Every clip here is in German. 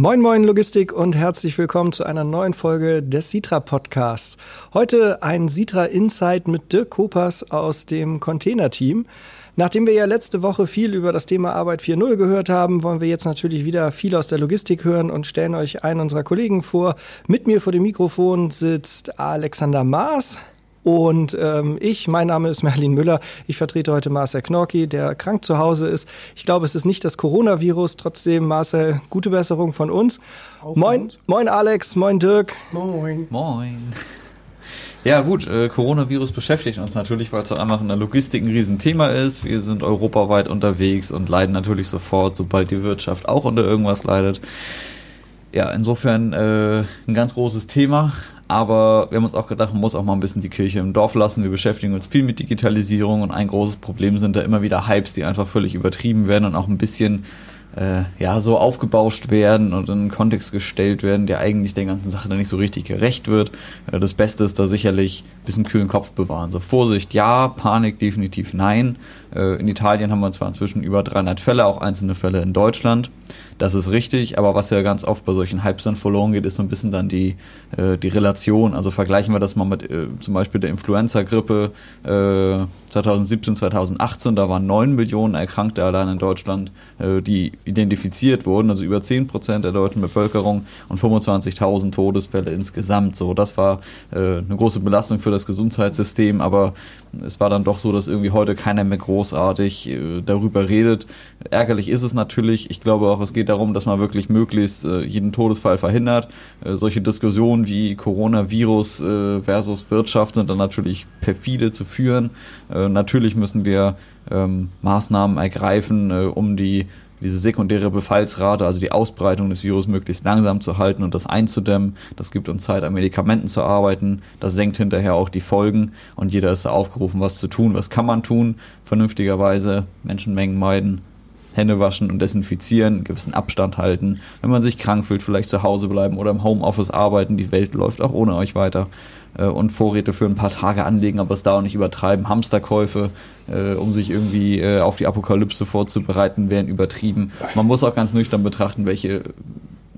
Moin Moin Logistik und herzlich willkommen zu einer neuen Folge des Sitra Podcasts. Heute ein Sitra Insight mit Dirk Kopers aus dem Container-Team. Nachdem wir ja letzte Woche viel über das Thema Arbeit 4.0 gehört haben, wollen wir jetzt natürlich wieder viel aus der Logistik hören und stellen euch einen unserer Kollegen vor. Mit mir vor dem Mikrofon sitzt Alexander Maas. Und ähm, ich, mein Name ist Merlin Müller. Ich vertrete heute Marcel Knorki, der krank zu Hause ist. Ich glaube, es ist nicht das Coronavirus. Trotzdem, Marcel, gute Besserung von uns. Moin, moin Alex, moin Dirk. Moin. Moin. Ja gut, äh, Coronavirus beschäftigt uns natürlich, weil es auch einfach in der Logistik ein Riesenthema ist. Wir sind europaweit unterwegs und leiden natürlich sofort, sobald die Wirtschaft auch unter irgendwas leidet. Ja, insofern äh, ein ganz großes Thema. Aber wir haben uns auch gedacht, man muss auch mal ein bisschen die Kirche im Dorf lassen. Wir beschäftigen uns viel mit Digitalisierung und ein großes Problem sind da immer wieder Hypes, die einfach völlig übertrieben werden und auch ein bisschen äh, ja so aufgebauscht werden und in einen Kontext gestellt werden, der eigentlich der ganzen Sache dann nicht so richtig gerecht wird. Äh, das Beste ist da sicherlich ein bisschen kühlen Kopf bewahren. So Vorsicht, ja, Panik definitiv nein. Äh, in Italien haben wir zwar inzwischen über 300 Fälle, auch einzelne Fälle in Deutschland. Das ist richtig, aber was ja ganz oft bei solchen Hypes dann verloren geht, ist so ein bisschen dann die, äh, die Relation. Also vergleichen wir das mal mit äh, zum Beispiel der Influenza-Grippe äh, 2017, 2018, da waren 9 Millionen Erkrankte allein in Deutschland, die identifiziert wurden, also über 10 Prozent der deutschen Bevölkerung und 25.000 Todesfälle insgesamt. So, das war eine große Belastung für das Gesundheitssystem, aber es war dann doch so, dass irgendwie heute keiner mehr großartig äh, darüber redet. Ärgerlich ist es natürlich. Ich glaube auch, es geht darum, dass man wirklich möglichst äh, jeden Todesfall verhindert. Äh, solche Diskussionen wie Coronavirus versus Wirtschaft sind dann natürlich perfide zu führen. Natürlich müssen wir ähm, Maßnahmen ergreifen, um die diese sekundäre Befallsrate, also die Ausbreitung des Virus möglichst langsam zu halten und das einzudämmen. Das gibt uns Zeit, an Medikamenten zu arbeiten. Das senkt hinterher auch die Folgen und jeder ist da aufgerufen, was zu tun. Was kann man tun? Vernünftigerweise Menschenmengen meiden, Hände waschen und desinfizieren, einen gewissen Abstand halten. Wenn man sich krank fühlt, vielleicht zu Hause bleiben oder im Homeoffice arbeiten. Die Welt läuft auch ohne euch weiter. Äh, und Vorräte für ein paar Tage anlegen, aber es da auch nicht übertreiben. Hamsterkäufe, äh, um sich irgendwie äh, auf die Apokalypse vorzubereiten, wären übertrieben. Man muss auch ganz nüchtern betrachten, welche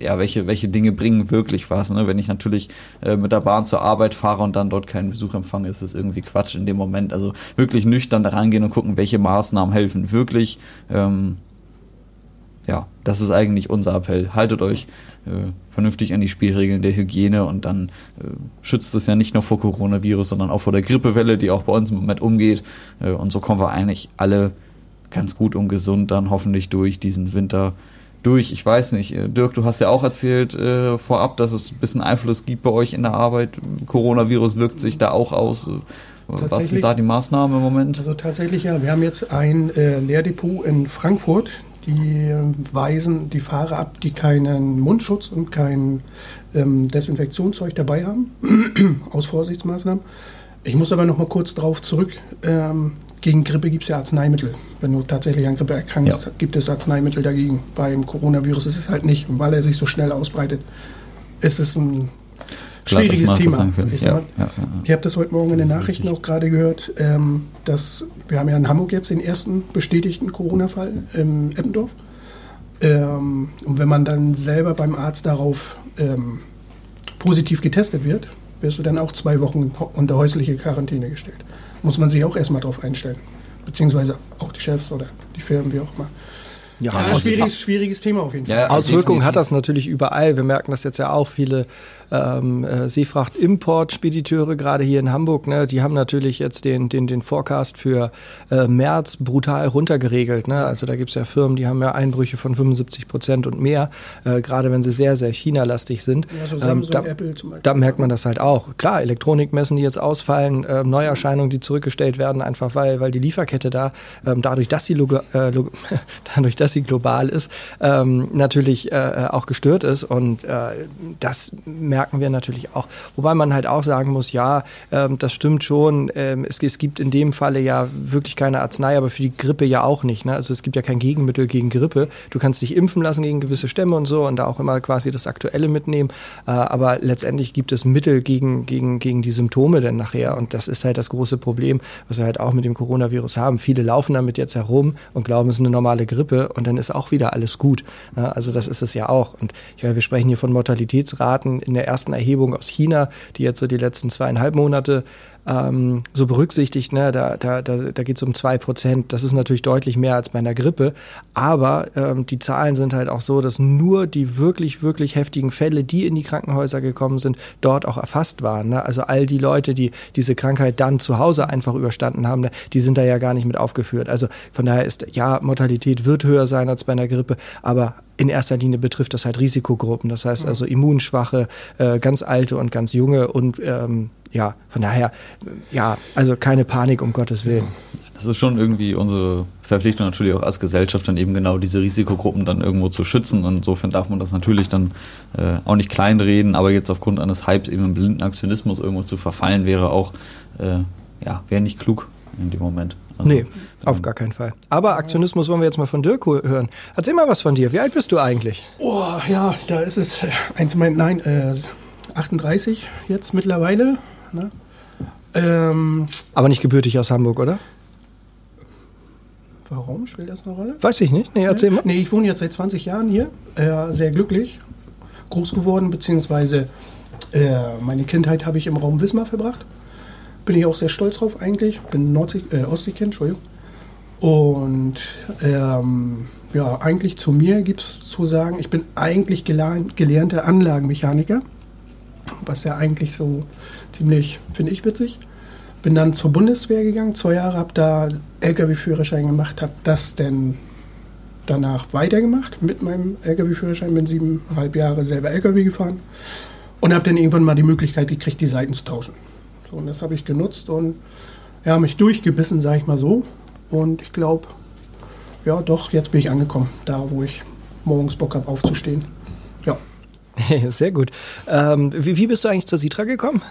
ja, welche, welche Dinge bringen wirklich was. Ne? Wenn ich natürlich äh, mit der Bahn zur Arbeit fahre und dann dort keinen Besuch empfange, ist das irgendwie Quatsch in dem Moment. Also wirklich nüchtern da rangehen und gucken, welche Maßnahmen helfen wirklich. Ähm, ja, das ist eigentlich unser Appell. Haltet euch äh, vernünftig an die Spielregeln der Hygiene und dann äh, schützt es ja nicht nur vor Coronavirus, sondern auch vor der Grippewelle, die auch bei uns im Moment umgeht. Äh, und so kommen wir eigentlich alle ganz gut und gesund dann hoffentlich durch diesen Winter durch. Ich weiß nicht, äh, Dirk, du hast ja auch erzählt äh, vorab, dass es ein bisschen Einfluss gibt bei euch in der Arbeit. Coronavirus wirkt sich da auch aus. Was sind da die Maßnahmen im Moment? Also tatsächlich ja, wir haben jetzt ein äh, Leerdepot in Frankfurt, die weisen die Fahrer ab, die keinen Mundschutz und kein ähm, Desinfektionszeug dabei haben, aus Vorsichtsmaßnahmen. Ich muss aber noch mal kurz darauf zurück. Ähm, gegen Grippe gibt es ja Arzneimittel. Wenn du tatsächlich an Grippe erkrankst, ja. gibt es Arzneimittel dagegen. Beim Coronavirus ist es halt nicht, weil er sich so schnell ausbreitet. Es ist ein schwieriges Thema. Ich, ja, ja, ich habe das heute Morgen in den Nachrichten auch gerade gehört, ähm, dass wir haben ja in Hamburg jetzt den ersten bestätigten Corona-Fall im Eppendorf. Ähm, und wenn man dann selber beim Arzt darauf ähm, positiv getestet wird, wirst du dann auch zwei Wochen unter häusliche Quarantäne gestellt. Muss man sich auch erstmal darauf einstellen. Beziehungsweise auch die Chefs oder die Firmen, wie auch immer. Ja, ja schwieriges, schwieriges Thema auf jeden Fall. Ja, Auswirkungen hat das natürlich überall. Wir merken das jetzt ja auch. Viele ähm, äh, Seefracht-Import-Spediteure, gerade hier in Hamburg, ne, die haben natürlich jetzt den, den, den Forecast für äh, März brutal runtergeregelt. Ne? Also da gibt es ja Firmen, die haben ja Einbrüche von 75 Prozent und mehr, äh, gerade wenn sie sehr, sehr China-lastig sind. Ja, so ähm, da, Apple zum Beispiel. da merkt man das halt auch. Klar, Elektronikmessen, die jetzt ausfallen, äh, Neuerscheinungen, die zurückgestellt werden, einfach weil, weil die Lieferkette da, ähm, dadurch, dass sie, äh, dadurch, dass sie global ist, ähm, natürlich äh, auch gestört ist. Und äh, das merken wir natürlich auch. Wobei man halt auch sagen muss, ja, ähm, das stimmt schon. Ähm, es, es, gibt in dem Falle ja wirklich keine Arznei, aber für die Grippe ja auch nicht. Ne? Also es gibt ja kein Gegenmittel gegen Grippe. Du kannst dich impfen lassen gegen gewisse Stämme und so und da auch immer quasi das Aktuelle mitnehmen. Äh, aber letztendlich gibt es Mittel gegen, gegen, gegen die Symptome dann nachher. Und das ist halt das große Problem, was wir halt auch mit dem Coronavirus haben. Viele laufen damit jetzt herum und glauben, es ist eine normale Grippe. Und dann ist auch wieder alles gut. Ne? Also das ist es ja auch. Und ich meine, wir sprechen hier von Mortalitätsraten in der ersten Erhebung aus China, die jetzt so die letzten zweieinhalb Monate ähm, so berücksichtigt, ne, da, da, da, da geht es um zwei Prozent. Das ist natürlich deutlich mehr als bei einer Grippe. Aber ähm, die Zahlen sind halt auch so, dass nur die wirklich, wirklich heftigen Fälle, die in die Krankenhäuser gekommen sind, dort auch erfasst waren. Ne? Also all die Leute, die diese Krankheit dann zu Hause einfach überstanden haben, ne, die sind da ja gar nicht mit aufgeführt. Also von daher ist, ja, Mortalität wird höher sein als bei einer Grippe, aber in erster Linie betrifft das halt Risikogruppen. Das heißt also immunschwache, äh, ganz alte und ganz junge und ähm, ja, von daher, ja, also keine Panik, um Gottes Willen. Das ist schon irgendwie unsere Verpflichtung natürlich auch als Gesellschaft, dann eben genau diese Risikogruppen dann irgendwo zu schützen. Und insofern darf man das natürlich dann äh, auch nicht kleinreden, aber jetzt aufgrund eines Hypes eben im blinden Aktionismus irgendwo zu verfallen, wäre auch, äh, ja, wäre nicht klug in dem Moment. Also, nee, auf gar keinen Fall. Aber Aktionismus wollen wir jetzt mal von Dirk hören. Erzähl mal was von dir. Wie alt bist du eigentlich? Oh, ja, da ist es, eins meint, nein, äh, 38 jetzt mittlerweile. Ne? Ähm, Aber nicht gebürtig aus Hamburg, oder? Warum spielt das eine Rolle? Weiß ich nicht. Nee, erzähl mal. Nee, ich wohne jetzt seit 20 Jahren hier. Äh, sehr glücklich. Groß geworden, beziehungsweise äh, meine Kindheit habe ich im Raum Wismar verbracht. Bin ich auch sehr stolz drauf eigentlich. Bin Nordsee, äh, Ostseekind, Entschuldigung. Und ähm, ja, eigentlich zu mir gibt es zu sagen, ich bin eigentlich gelernter Anlagenmechaniker, was ja eigentlich so ziemlich, finde ich, witzig. Bin dann zur Bundeswehr gegangen, zwei Jahre, habe da LKW-Führerschein gemacht, habe das dann danach weitergemacht mit meinem LKW-Führerschein, bin siebeneinhalb Jahre selber LKW gefahren und habe dann irgendwann mal die Möglichkeit gekriegt, die Seiten zu tauschen. Und das habe ich genutzt und ja, mich durchgebissen, sage ich mal so. Und ich glaube, ja doch, jetzt bin ich angekommen, da wo ich morgens Bock habe aufzustehen. Ja. Sehr gut. Ähm, wie, wie bist du eigentlich zur Sitra gekommen?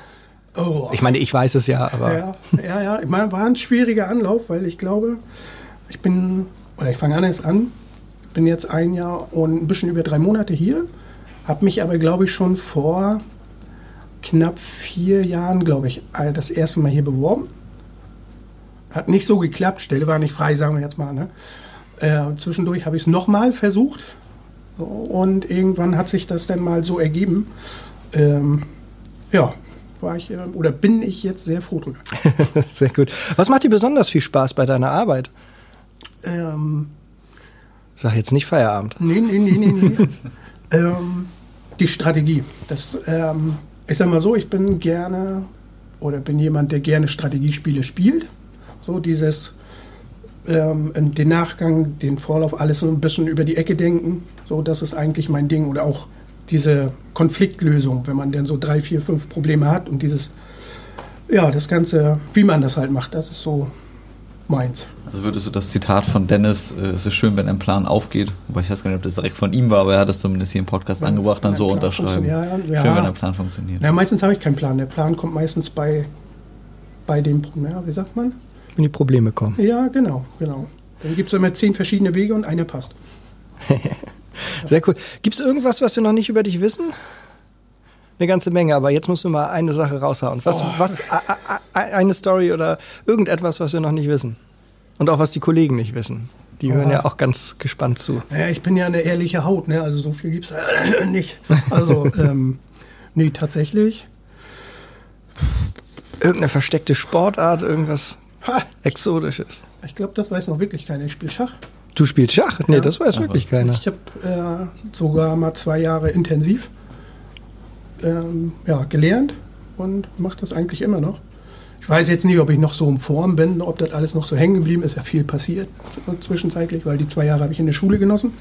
Oh. Ich meine, ich weiß es ja, aber. Ja, ja, ja. Ich meine, war ein schwieriger Anlauf, weil ich glaube, ich bin, oder ich fange an erst an, bin jetzt ein Jahr und ein bisschen über drei Monate hier, habe mich aber, glaube ich, schon vor knapp vier Jahren, glaube ich, das erste Mal hier beworben. Hat nicht so geklappt, Stelle war nicht frei, sagen wir jetzt mal. Ne? Äh, zwischendurch habe ich es nochmal versucht und irgendwann hat sich das dann mal so ergeben. Ähm, ja, war ich oder bin ich jetzt sehr froh drüber. sehr gut. Was macht dir besonders viel Spaß bei deiner Arbeit? Ähm, Sag jetzt nicht Feierabend. Nee, nee, nee, nee. nee. ähm, die Strategie. Das, ähm, ich sag mal so, ich bin gerne oder bin jemand, der gerne Strategiespiele spielt. So dieses ähm, den Nachgang, den Vorlauf, alles so ein bisschen über die Ecke denken. So, das ist eigentlich mein Ding. Oder auch diese Konfliktlösung, wenn man dann so drei, vier, fünf Probleme hat und dieses, ja, das Ganze, wie man das halt macht, das ist so meins. Also würdest du das Zitat von Dennis, äh, es ist schön, wenn ein Plan aufgeht, wobei ich weiß gar nicht, ob das direkt von ihm war, aber er hat es zumindest hier im Podcast wenn, angebracht, dann so unterschreiben. Ja, ja. Schön, wenn ein Plan funktioniert. Ja, meistens habe ich keinen Plan. Der Plan kommt meistens bei, bei dem, ja, wie sagt man? Wenn die Probleme kommen. Ja, genau, genau. Dann gibt es immer zehn verschiedene Wege und einer passt. Sehr cool. Gibt es irgendwas, was wir noch nicht über dich wissen? Eine ganze Menge, aber jetzt musst du mal eine Sache raushauen. Was, oh. was a, a, eine Story oder irgendetwas, was wir noch nicht wissen? Und auch was die Kollegen nicht wissen. Die oh. hören ja auch ganz gespannt zu. Naja, ich bin ja eine ehrliche Haut, ne? also so viel gibt es äh, nicht. Also, ähm, nee, tatsächlich. Irgendeine versteckte Sportart, irgendwas ha. Exotisches. Ich glaube, das weiß noch wirklich keiner. Ich spiele Schach. Du spielst Schach? Nee, ja. das weiß Ach, wirklich keiner. Ich habe äh, sogar mal zwei Jahre intensiv ähm, ja, gelernt und mache das eigentlich immer noch. Ich weiß jetzt nicht, ob ich noch so in Form bin, ob das alles noch so hängen geblieben ist. Ja viel passiert zwischenzeitlich, weil die zwei Jahre habe ich in der Schule genossen.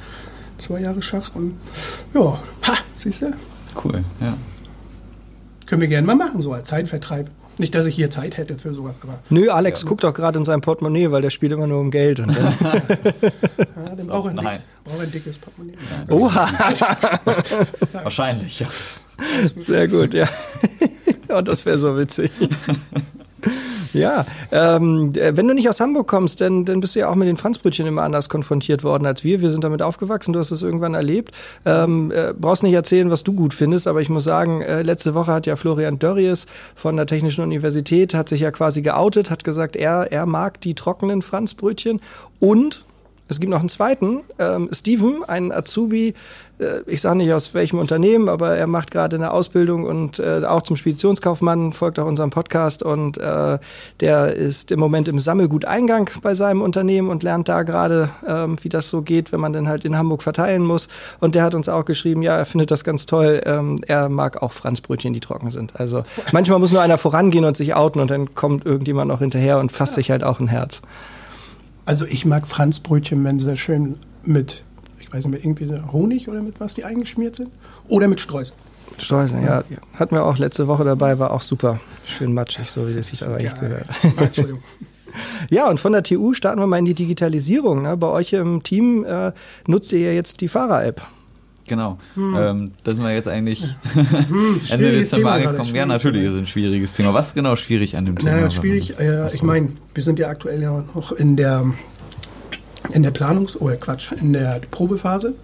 Zwei Jahre Schach und ja, ha, siehst du? Cool, ja. Können wir gerne mal machen, so als Zeitvertreib. Nicht, dass ich hier Zeit hätte für sowas. Aber Nö, Alex ja. guckt doch gerade in sein Portemonnaie, weil der spielt immer nur um Geld. Und dann ja, dann braucht er ein, brauch ein dickes Portemonnaie. Oha! Wahrscheinlich, ja. Sehr gut, ja. Und das wäre so witzig. Ja, ähm, wenn du nicht aus Hamburg kommst, dann, dann bist du ja auch mit den Franzbrötchen immer anders konfrontiert worden als wir. Wir sind damit aufgewachsen, du hast es irgendwann erlebt. Ähm, äh, brauchst nicht erzählen, was du gut findest, aber ich muss sagen, äh, letzte Woche hat ja Florian Dörries von der Technischen Universität, hat sich ja quasi geoutet, hat gesagt, er, er mag die trockenen Franzbrötchen und Es gibt noch einen zweiten, ähm, Steven, ein Azubi, äh, ich sage nicht aus welchem Unternehmen, aber er macht gerade eine Ausbildung und äh, auch zum Speditionskaufmann, folgt auch unserem Podcast und äh, der ist im Moment im Sammelguteingang bei seinem Unternehmen und lernt da gerade, ähm, wie das so geht, wenn man dann halt in Hamburg verteilen muss. Und der hat uns auch geschrieben, ja, er findet das ganz toll. Ähm, er mag auch Franzbrötchen, die trocken sind. Also manchmal muss nur einer vorangehen und sich outen und dann kommt irgendjemand noch hinterher und fasst ja. sich halt auch ein Herz. Also ich mag Franzbrötchen, wenn sie schön mit, ich weiß nicht mehr, irgendwie Honig oder mit was die eingeschmiert sind. Oder mit Streusel. Streusel, ja. ja. Hatten wir auch letzte Woche dabei, war auch super. Schön matschig, so wie das sich aber eigentlich gehört. Entschuldigung. Ja, und von der TU starten wir mal in die Digitalisierung. Ne? Bei euch im Team äh, nutzt ihr ja jetzt die Fahrer-App. Genau. Hm. Ähm, da sind wir jetzt eigentlich hm, Ende Dezember angekommen. Ja, natürlich ist es ein schwieriges Thema. Was ist genau schwierig an dem Thema? Naja, schwierig, äh, ich meine, wir sind ja aktuell ja noch in der, in der Planungs-, oder Quatsch, in der Probephase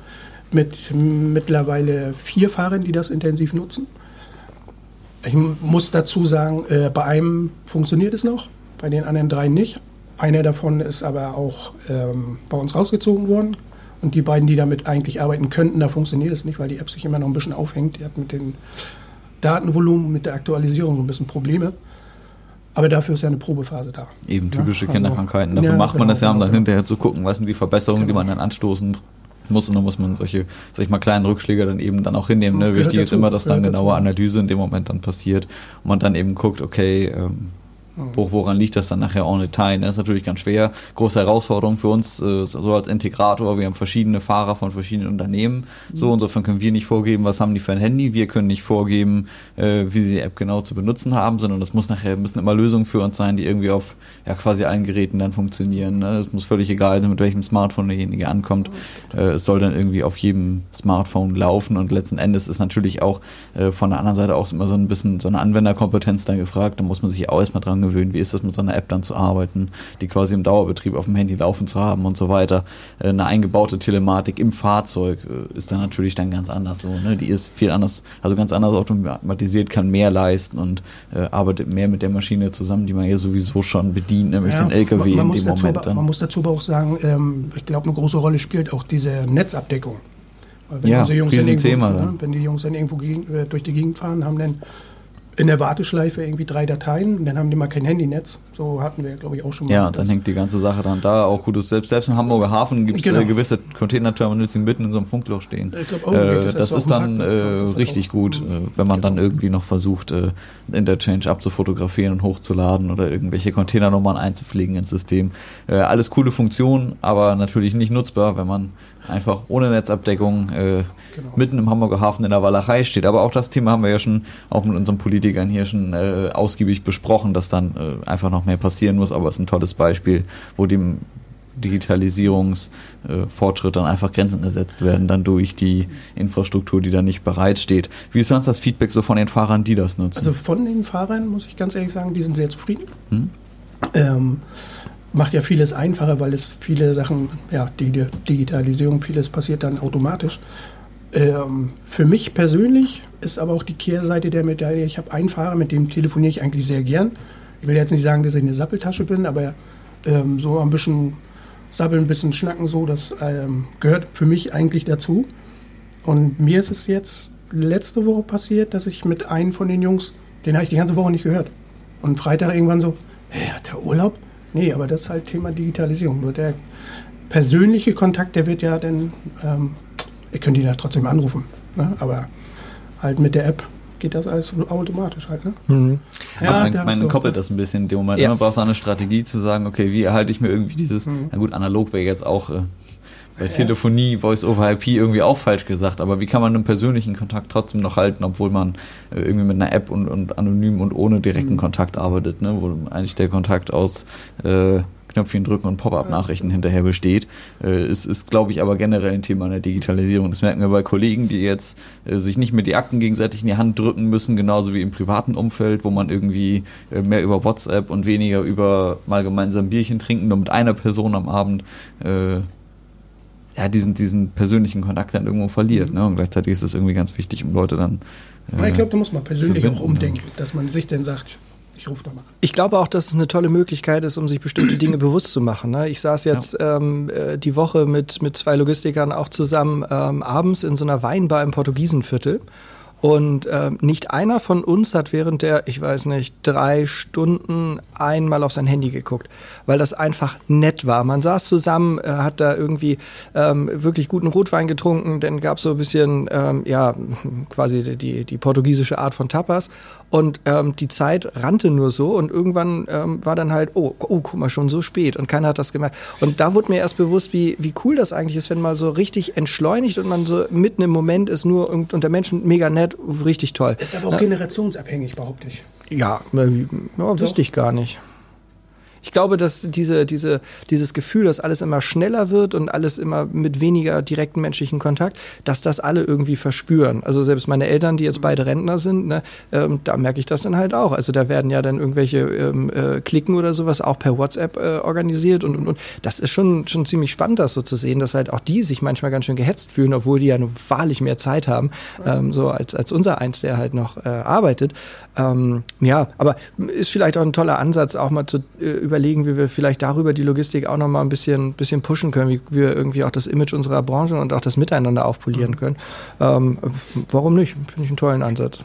mit mittlerweile vier Fahrern, die das intensiv nutzen. Ich muss dazu sagen, äh, bei einem funktioniert es noch, bei den anderen drei nicht. Einer davon ist aber auch ähm, bei uns rausgezogen worden, und die beiden, die damit eigentlich arbeiten könnten, da funktioniert es nicht, weil die App sich immer noch ein bisschen aufhängt. Die hat mit dem Datenvolumen, mit der Aktualisierung so ein bisschen Probleme. Aber dafür ist ja eine Probephase da. Eben typische ja, Kinderkrankheiten. Dafür ja, macht man genau, das ja, um dann genau, hinterher zu gucken, was sind die Verbesserungen, genau. die man dann anstoßen muss. Und dann muss man solche, sag ich mal, kleinen Rückschläge dann eben dann auch hinnehmen. Ne? Wichtig ist immer, dass dann genaue Analyse in dem Moment dann passiert und man dann eben guckt, okay, ähm, woran liegt das dann nachher en Detail? Das ist natürlich ganz schwer. Große Herausforderung für uns, äh, so als Integrator. Wir haben verschiedene Fahrer von verschiedenen Unternehmen. So, mhm. insofern können wir nicht vorgeben, was haben die für ein Handy. Wir können nicht vorgeben, äh, wie sie die App genau zu benutzen haben, sondern das muss nachher, müssen immer Lösungen für uns sein, die irgendwie auf ja, quasi allen Geräten dann funktionieren. Ne? Es muss völlig egal sein, mit welchem Smartphone derjenige ankommt. Äh, es soll dann irgendwie auf jedem Smartphone laufen und letzten Endes ist natürlich auch von der anderen Seite auch immer so ein bisschen so eine Anwenderkompetenz dann gefragt. Da muss man sich auch erstmal dran gewöhnen, wie ist das mit so einer App dann zu arbeiten, die quasi im Dauerbetrieb auf dem Handy laufen zu haben und so weiter. Äh, eine eingebaute Telematik im Fahrzeug äh, ist dann natürlich dann ganz anders so. Ne? Die ist viel anders, also ganz anders automatisiert, kann mehr leisten und äh, arbeitet mehr mit der Maschine zusammen, die man ja sowieso schon bedient, nämlich ja, den LKW man, man in dem Moment. Dann. Man muss dazu aber auch sagen, ähm, ich glaube, eine große Rolle spielt auch diese Netzabdeckung. Wenn ja, Jungs Thema, irgendwo, ne, wenn die Jungs dann irgendwo gegen, äh, durch die Gegend fahren, haben dann in der Warteschleife irgendwie drei Dateien und dann haben die mal kein Handynetz. So hatten wir, glaube ich, auch schon mal. Ja, dann hängt die ganze Sache dann da. Auch gut, selbst, selbst im Hamburger Hafen gibt es genau. äh, gewisse Containerterminals, die mitten in so einem Funkloch stehen. Ich glaub, auch, äh, das, das ist dann äh, richtig gut, äh, wenn man genau. dann irgendwie noch versucht, äh, Interchange abzufotografieren und hochzuladen oder irgendwelche Containernummern einzupflegen ins System. Äh, alles coole Funktionen, aber natürlich nicht nutzbar, wenn man einfach ohne Netzabdeckung äh, genau. mitten im Hamburger Hafen in der Walachei steht. Aber auch das Thema haben wir ja schon auch mit unseren Politikern hier schon äh, ausgiebig besprochen, dass dann äh, einfach noch mehr passieren muss. Aber es ist ein tolles Beispiel, wo dem Digitalisierungsfortschritt dann einfach Grenzen gesetzt werden, dann durch die Infrastruktur, die da nicht bereitsteht. Wie ist sonst das Feedback so von den Fahrern, die das nutzen? Also von den Fahrern muss ich ganz ehrlich sagen, die sind sehr zufrieden. Hm? Ähm, macht ja vieles einfacher, weil es viele Sachen, ja, die, die Digitalisierung, vieles passiert dann automatisch. Ähm, für mich persönlich ist aber auch die Kehrseite der Medaille, ich habe einen Fahrer, mit dem telefoniere ich eigentlich sehr gern. Ich will jetzt nicht sagen, dass ich eine Sappeltasche bin, aber ähm, so ein bisschen sabbeln, ein bisschen schnacken, so, das ähm, gehört für mich eigentlich dazu. Und mir ist es jetzt letzte Woche passiert, dass ich mit einem von den Jungs, den habe ich die ganze Woche nicht gehört. Und Freitag irgendwann so, hey, hat der Urlaub? Nee, aber das ist halt Thema Digitalisierung. Nur der persönliche Kontakt, der wird ja dann, ähm, ihr könnt ihn ja trotzdem anrufen, ne? aber halt mit der App geht das alles automatisch halt. Ne? Mhm. Ja, man, man so, koppelt das ein bisschen in dem Moment. Ja. Man braucht so eine Strategie zu sagen, okay, wie erhalte ich mir irgendwie dieses, mhm. na gut, analog wäre jetzt auch äh, bei Telefonie, Voice-over-IP irgendwie auch falsch gesagt, aber wie kann man einen persönlichen Kontakt trotzdem noch halten, obwohl man äh, irgendwie mit einer App und, und anonym und ohne direkten mhm. Kontakt arbeitet, ne? wo eigentlich der Kontakt aus äh, Knöpfchen drücken und Pop-up-Nachrichten hinterher besteht. Äh, es ist, glaube ich, aber generell ein Thema der Digitalisierung. Das merken wir bei Kollegen, die jetzt äh, sich nicht mit die Akten gegenseitig in die Hand drücken müssen, genauso wie im privaten Umfeld, wo man irgendwie äh, mehr über WhatsApp und weniger über mal gemeinsam Bierchen trinken, nur mit einer Person am Abend äh, ja, diesen, diesen persönlichen Kontakt dann irgendwo verliert. Ne? Und gleichzeitig ist es irgendwie ganz wichtig, um Leute dann. Äh, ich glaube, da muss man persönlich auch umdenken, dass man sich dann sagt, Ich rufe da mal. Ich glaube auch, dass es eine tolle Möglichkeit ist, um sich bestimmte Dinge bewusst zu machen. Ne? Ich saß jetzt ja. ähm, äh, die Woche mit, mit zwei Logistikern auch zusammen ähm, abends in so einer Weinbar im Portugiesenviertel. Und äh, nicht einer von uns hat während der, ich weiß nicht, drei Stunden einmal auf sein Handy geguckt, weil das einfach nett war. Man saß zusammen, äh, hat da irgendwie ähm, wirklich guten Rotwein getrunken, dann gab es so ein bisschen, ähm, ja, quasi die, die portugiesische Art von Tapas. Und ähm, die Zeit rannte nur so und irgendwann ähm, war dann halt, oh, oh, guck mal, schon so spät und keiner hat das gemerkt. Und da wurde mir erst bewusst, wie, wie cool das eigentlich ist, wenn man so richtig entschleunigt und man so mitten im Moment ist, nur und, und der Menschen mega nett, richtig toll. Ist aber auch ja. generationsabhängig, behaupte ich. Ja, ja wüsste ich gar nicht. Ich glaube, dass diese, diese, dieses Gefühl, dass alles immer schneller wird und alles immer mit weniger direkten menschlichen Kontakt, dass das alle irgendwie verspüren. Also selbst meine Eltern, die jetzt beide Rentner sind, ne, ähm, da merke ich das dann halt auch. Also da werden ja dann irgendwelche ähm, äh, Klicken oder sowas auch per WhatsApp äh, organisiert und, und, und das ist schon, schon ziemlich spannend, das so zu sehen, dass halt auch die sich manchmal ganz schön gehetzt fühlen, obwohl die ja nur wahrlich mehr Zeit haben, ähm, so als, als unser eins, der halt noch äh, arbeitet. Ähm, ja, aber ist vielleicht auch ein toller Ansatz, auch mal zu äh, über überlegen, wie wir vielleicht darüber die Logistik auch nochmal ein bisschen, bisschen pushen können, wie wir irgendwie auch das Image unserer Branche und auch das Miteinander aufpolieren mhm. können. Ähm, warum nicht? Finde ich einen tollen Ansatz.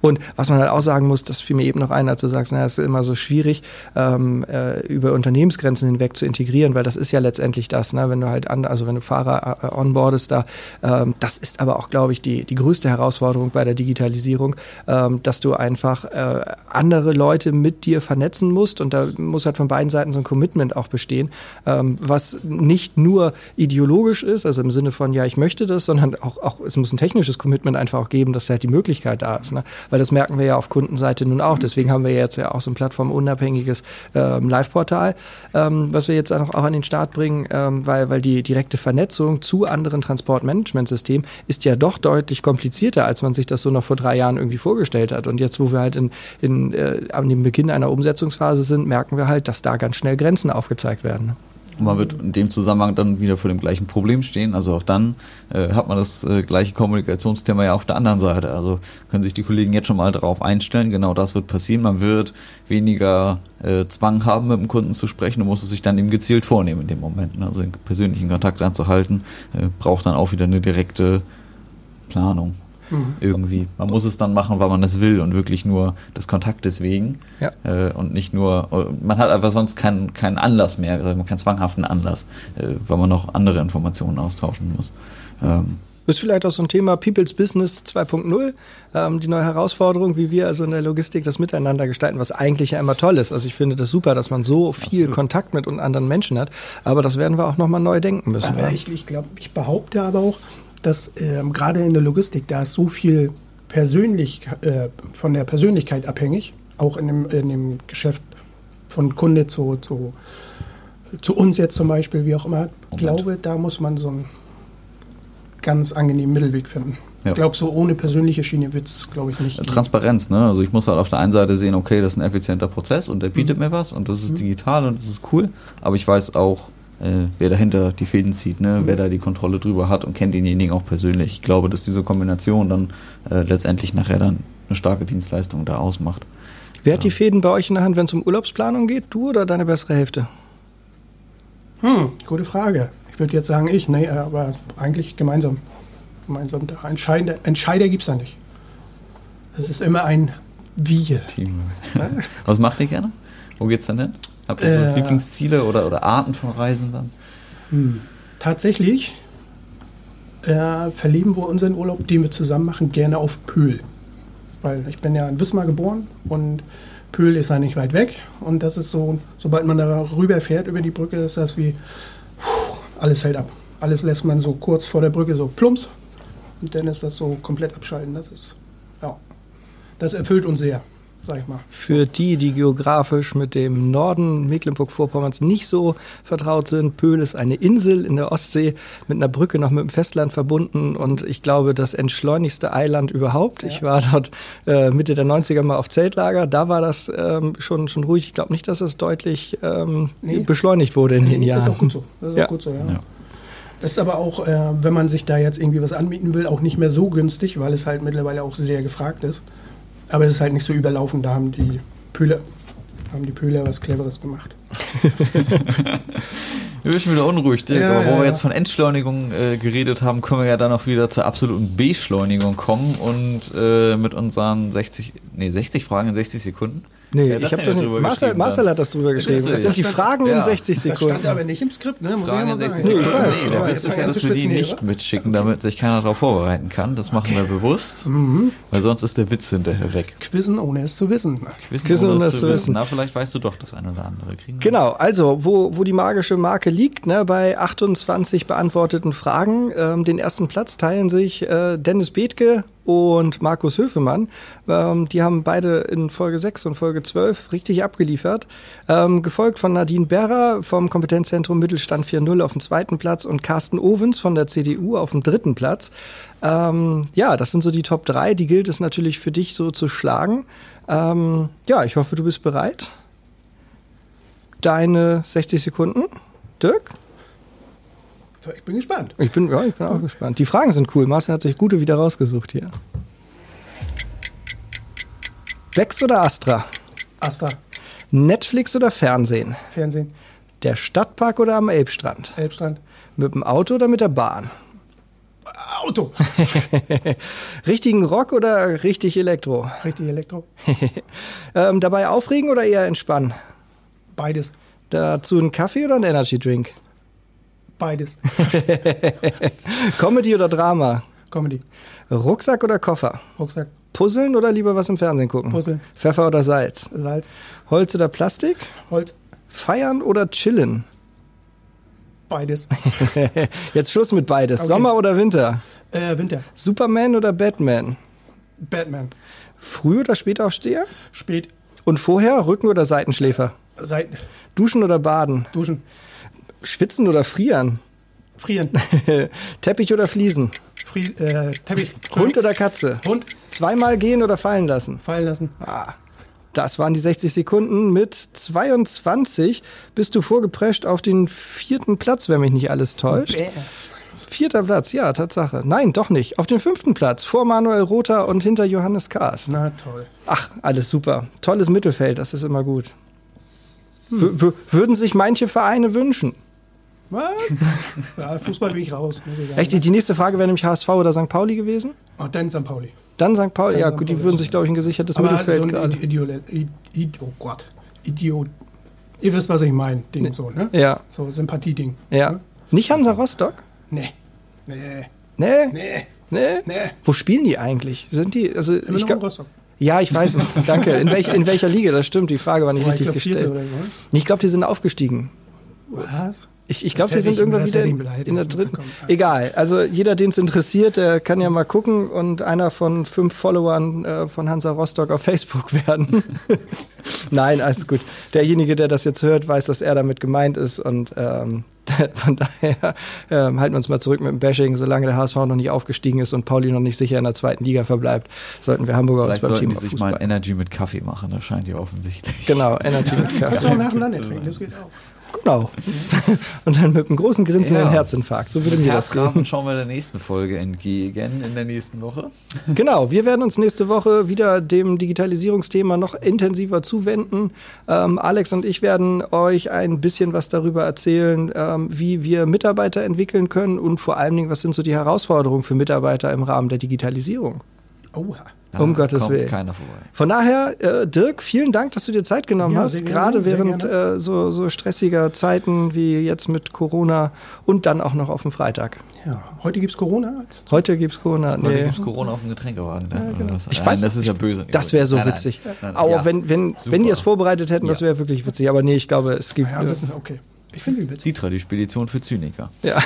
Und was man halt auch sagen muss, das fiel mir eben noch ein, als du sagst, naja, es ist immer so schwierig, ähm, äh, über Unternehmensgrenzen hinweg zu integrieren, weil das ist ja letztendlich das, ne, wenn du halt an, also wenn du Fahrer äh, onboardest da, ähm, das ist aber auch, glaube ich, die, die größte Herausforderung bei der Digitalisierung, ähm, dass du einfach äh, andere Leute mit dir vernetzen musst und da muss halt von beiden Seiten so ein Commitment auch bestehen, ähm, was nicht nur ideologisch ist, also im Sinne von, ja, ich möchte das, sondern auch, auch es muss ein technisches Commitment einfach auch geben, dass halt die Möglichkeit da ist. Ne? Weil das merken wir ja auf Kundenseite nun auch. Deswegen haben wir jetzt ja auch so ein plattformunabhängiges ähm, Live-Portal, ähm, was wir jetzt auch, an den Start bringen, ähm, weil, weil die direkte Vernetzung zu anderen Transportmanagementsystemen ist ja doch deutlich komplizierter, als man sich das so noch vor drei Jahren irgendwie vorgestellt hat. Und jetzt, wo wir halt in, in, äh, an dem Beginn einer Umsetzungsphase sind, merken wir halt, dass da ganz schnell Grenzen aufgezeigt werden. Und man wird in dem Zusammenhang dann wieder vor dem gleichen Problem stehen. Also auch dann äh, hat man das äh, gleiche Kommunikationsthema ja auf der anderen Seite. Also können sich die Kollegen jetzt schon mal darauf einstellen, genau das wird passieren. Man wird weniger äh, Zwang haben, mit dem Kunden zu sprechen und muss es sich dann eben gezielt vornehmen in dem Moment. Also den persönlichen Kontakt anzuhalten, äh, braucht dann auch wieder eine direkte Planung. Mhm. Irgendwie. Man muss es dann machen, weil man es will und wirklich nur des Kontaktes wegen. Ja. Äh, und nicht nur, äh, man hat einfach sonst keinen, keinen Anlass mehr, also keinen zwanghaften Anlass, äh, weil man noch andere Informationen austauschen muss. Ähm, ist vielleicht auch so ein Thema People's Business 2.0, ähm, die neue Herausforderung, wie wir also in der Logistik das Miteinander gestalten, was eigentlich ja immer toll ist. Also ich finde das super, dass man so viel Absolut. Kontakt mit anderen Menschen hat, aber das werden wir auch nochmal neu denken müssen. Aber ich, ich glaube, ich behaupte aber auch, dass ähm, gerade in der Logistik, da ist so viel persönlich, äh, von der Persönlichkeit abhängig, auch in dem, in dem Geschäft von Kunde zu, zu, zu uns jetzt zum Beispiel, wie auch immer. Ich glaube, da muss man so einen ganz angenehmen Mittelweg finden. Ja. Ich glaube, so ohne persönliche Schiene wird es, glaube ich, nicht. Transparenz, ne? Also ich muss halt auf der einen Seite sehen, okay, das ist ein effizienter Prozess und der bietet mhm. mir was und das ist mhm. digital und das ist cool. Aber ich weiß auch, äh, wer dahinter die Fäden zieht, ne? Mhm. wer da die Kontrolle drüber hat und kennt denjenigen auch persönlich. Ich glaube, dass diese Kombination dann äh, letztendlich nachher dann eine starke Dienstleistung da ausmacht. Wer hat die Fäden bei euch in der Hand, wenn es um Urlaubsplanung geht? Du oder deine bessere Hälfte? Hm, gute Frage. Ich würde jetzt sagen ich, nee, aber eigentlich gemeinsam. Gemeinsam. Entscheider, Entscheider gibt es da nicht. Es ist immer ein Wir. Team. Was macht ihr gerne? Wo geht's dann hin? Habt ihr so äh, Lieblingsziele oder, oder Arten von Reisen dann? Hm. Tatsächlich äh, verleben wir unseren Urlaub, den wir zusammen machen, gerne auf Pöhl. Weil ich bin ja in Wismar geboren und Pöhl ist ja nicht weit weg. Und das ist so, sobald man da rüber fährt über die Brücke, ist das wie, puh, alles hält ab. Alles lässt man so kurz vor der Brücke so plumps. Und dann ist das so komplett abschalten. Das ist, ja, das erfüllt uns sehr sag ich mal. Für die, die geografisch mit dem Norden Mecklenburg-Vorpommerns nicht so vertraut sind, Pöhl ist eine Insel in der Ostsee mit einer Brücke noch mit dem Festland verbunden und ich glaube das entschleunigste Eiland überhaupt. Ja. Ich war dort äh, Mitte der 90er mal auf Zeltlager, da war das ähm, schon, schon ruhig. Ich glaube nicht, dass es deutlich ähm, nee. beschleunigt wurde in nee, den Jahren. Das ist auch gut so. Das ist ja. auch gut so, ja. ja. Das ist aber auch, äh, wenn man sich da jetzt irgendwie was anbieten will, auch nicht mehr so günstig, weil es halt mittlerweile auch sehr gefragt ist. Aber es ist halt nicht so überlaufen, da haben die Pöhler, haben die Pöhler was Cleveres gemacht. Wir sind wieder unruhig, Dirk. Ja, aber wo ja, wir jetzt von Entschleunigung äh, geredet haben, können wir ja dann auch wieder zur absoluten Beschleunigung kommen und äh, mit unseren 60, nee, 60 Fragen in 60 Sekunden. Nee, ja, ich habe das nicht. Marcel, Marcel hat das drüber geschrieben. Das, sind die Fragen ja. in 60 Sekunden. Das stand aber nicht im Skript, ne? Muss Fragen in 60 Sekunden. Nee, ich weiß. Nee, der Witz ist ja, dass wir die nicht mitschicken, damit sich keiner darauf vorbereiten kann. Das machen wir bewusst, mhm. weil sonst ist der Witz hinterher weg. Quizzen, ohne es zu wissen. Quizzen, ohne es zu wissen. Na, vielleicht weißt du doch das eine oder andere. Kriegen genau, also wo, wo die magische Marke liegt, ne, bei 28 beantworteten Fragen. Ähm, den ersten Platz teilen sich äh, Dennis Bethke und Markus Höfemann. Ähm, die haben beide in Folge 6 und Folge 12 richtig abgeliefert. Ähm, gefolgt von Nadine Berrer vom Kompetenzzentrum Mittelstand 4.0 auf dem zweiten Platz und Carsten Owens von der CDU auf dem dritten Platz. Ähm, ja, das sind so die Top 3. Die gilt es natürlich für dich so zu schlagen. Ähm, ja, ich hoffe, du bist bereit. Deine 60 Sekunden. Dirk? Ich bin gespannt. Ich bin, ja, ich bin auch gespannt. Die Fragen sind cool. Marcel hat sich gute wieder rausgesucht hier. Bex oder Astra? Astra. Netflix oder Fernsehen? Fernsehen. Der Stadtpark oder am Elbstrand? Elbstrand. Mit dem Auto oder mit der Bahn? Auto. Richtigen Rock oder richtig Elektro? Richtig Elektro. ähm, dabei aufregen oder eher entspannen? Beides. Dazu ein Kaffee oder ein Energy Drink? Beides. Comedy oder Drama? Comedy. Rucksack oder Koffer? Rucksack. Puzzeln oder lieber was im Fernsehen gucken? Puzzeln. Pfeffer oder Salz? Salz. Holz oder Plastik? Holz. Feiern oder chillen? Beides. Jetzt Schluss mit beides. Okay. Sommer oder Winter? Äh, Winter. Superman oder Batman? Batman. Früh oder spät aufsteher? Spät. Und vorher Rücken oder Seitenschläfer? Seiten. Duschen oder baden? Duschen. Schwitzen oder frieren? Frieren. Teppich oder Fliesen? Frie äh, Teppich. Hund oder Katze? Hund. Zweimal gehen oder fallen lassen? Fallen lassen. Ah. Das waren die 60 Sekunden. Mit 22 bist du vorgeprescht auf den vierten Platz, wenn mich nicht alles täuscht. Bäh. Vierter Platz, ja, Tatsache. Nein, doch nicht. Auf dem fünften Platz, vor Manuel Rother und hinter Johannes Kaas. Na toll. Ach, alles super. Tolles Mittelfeld, das ist immer gut. Würden sich manche Vereine wünschen. Was? ja, Fußball bin ich raus. Ich Echt? Die, nächste Frage wäre nämlich HSV oder St. Pauli gewesen? Oh, dann St. Pauli. Dann St. Pauli, dann ja, St. gut, die würden sich, glaube ich, ein gesichertes Aber Mittelfeld so ein Idiot, Idiot, oh Gott, Idiot. Ihr wisst, was ich meine, Ding so, ne? Ja. So Sympathieding. Ja. Ne? Nicht Hansa Rostock? Nee. Nee. Nee? Nee. Nee? Nee. Wo spielen die eigentlich? Sind die, also Immer ich noch Rostock. Ja, ich weiß, danke. In, welch, in welcher Liga? Das stimmt, die Frage war nicht oh, richtig glaub, gestellt. So. Ich glaube, die sind aufgestiegen. Was? Ich, ich glaube, wir sind irgendwann wieder in, in der dritten. Egal. Also jeder, den es interessiert, der kann ja mal gucken und einer von fünf Followern äh, von Hansa Rostock auf Facebook werden. Nein, alles gut. Derjenige, der das jetzt hört, weiß, dass er damit gemeint ist und ähm, von daher äh, halten wir uns mal zurück mit dem Bashing. Solange der HSV noch nicht aufgestiegen ist und Pauli noch nicht sicher in der zweiten Liga verbleibt, sollten wir Hamburger Vielleicht uns beim Team die sich mal Energy mit Kaffee machen. Das scheint ja offensichtlich. Genau, Energy mit Kaffee. Kannst du auch nacheinander trinken, das geht auch. Genau. Und dann mit einem großen Grinsen ja. einen Herzinfarkt. So würde mir das gehen. schauen wir der nächsten Folge entgegen in der nächsten Woche. Genau, wir werden uns nächste Woche wieder dem Digitalisierungsthema noch intensiver zuwenden. Ähm, Alex und ich werden euch ein bisschen was darüber erzählen, ähm, wie wir Mitarbeiter entwickeln können und vor allen Dingen, was sind so die Herausforderungen für Mitarbeiter im Rahmen der Digitalisierung. Oha. Da um Gottes Willen. keiner vorbei. Von daher, äh, Dirk, vielen Dank, dass du dir Zeit genommen ja, hast, gerade während äh, so, so stressiger Zeiten wie jetzt mit Corona und dann auch noch auf dem Freitag. Ja, heute gibt es Corona? Heute gibt es Corona. Nee. Heute gibt es Corona auf dem Getränkewagen. Ne? Ja, genau. Ich weiß, das ist ja böse. Das wäre so nein, witzig. Nein, nein, Aber ja, wenn, wenn, wenn die es vorbereitet hätten, das wäre wirklich witzig. Aber nee, ich glaube, es gibt. Ja, das ist okay. Ich finde ihn witzig. Citra, die Spedition für Zyniker. Ja.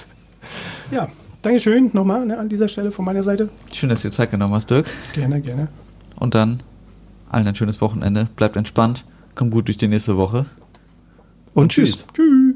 ja. Dankeschön nochmal ne, an dieser Stelle von meiner Seite. Schön, dass du dir Zeit genommen hast, Dirk. Gerne, gerne. Und dann allen ein schönes Wochenende. Bleibt entspannt. Kommt gut durch die nächste Woche. Und, Und tschüss. Tschüss.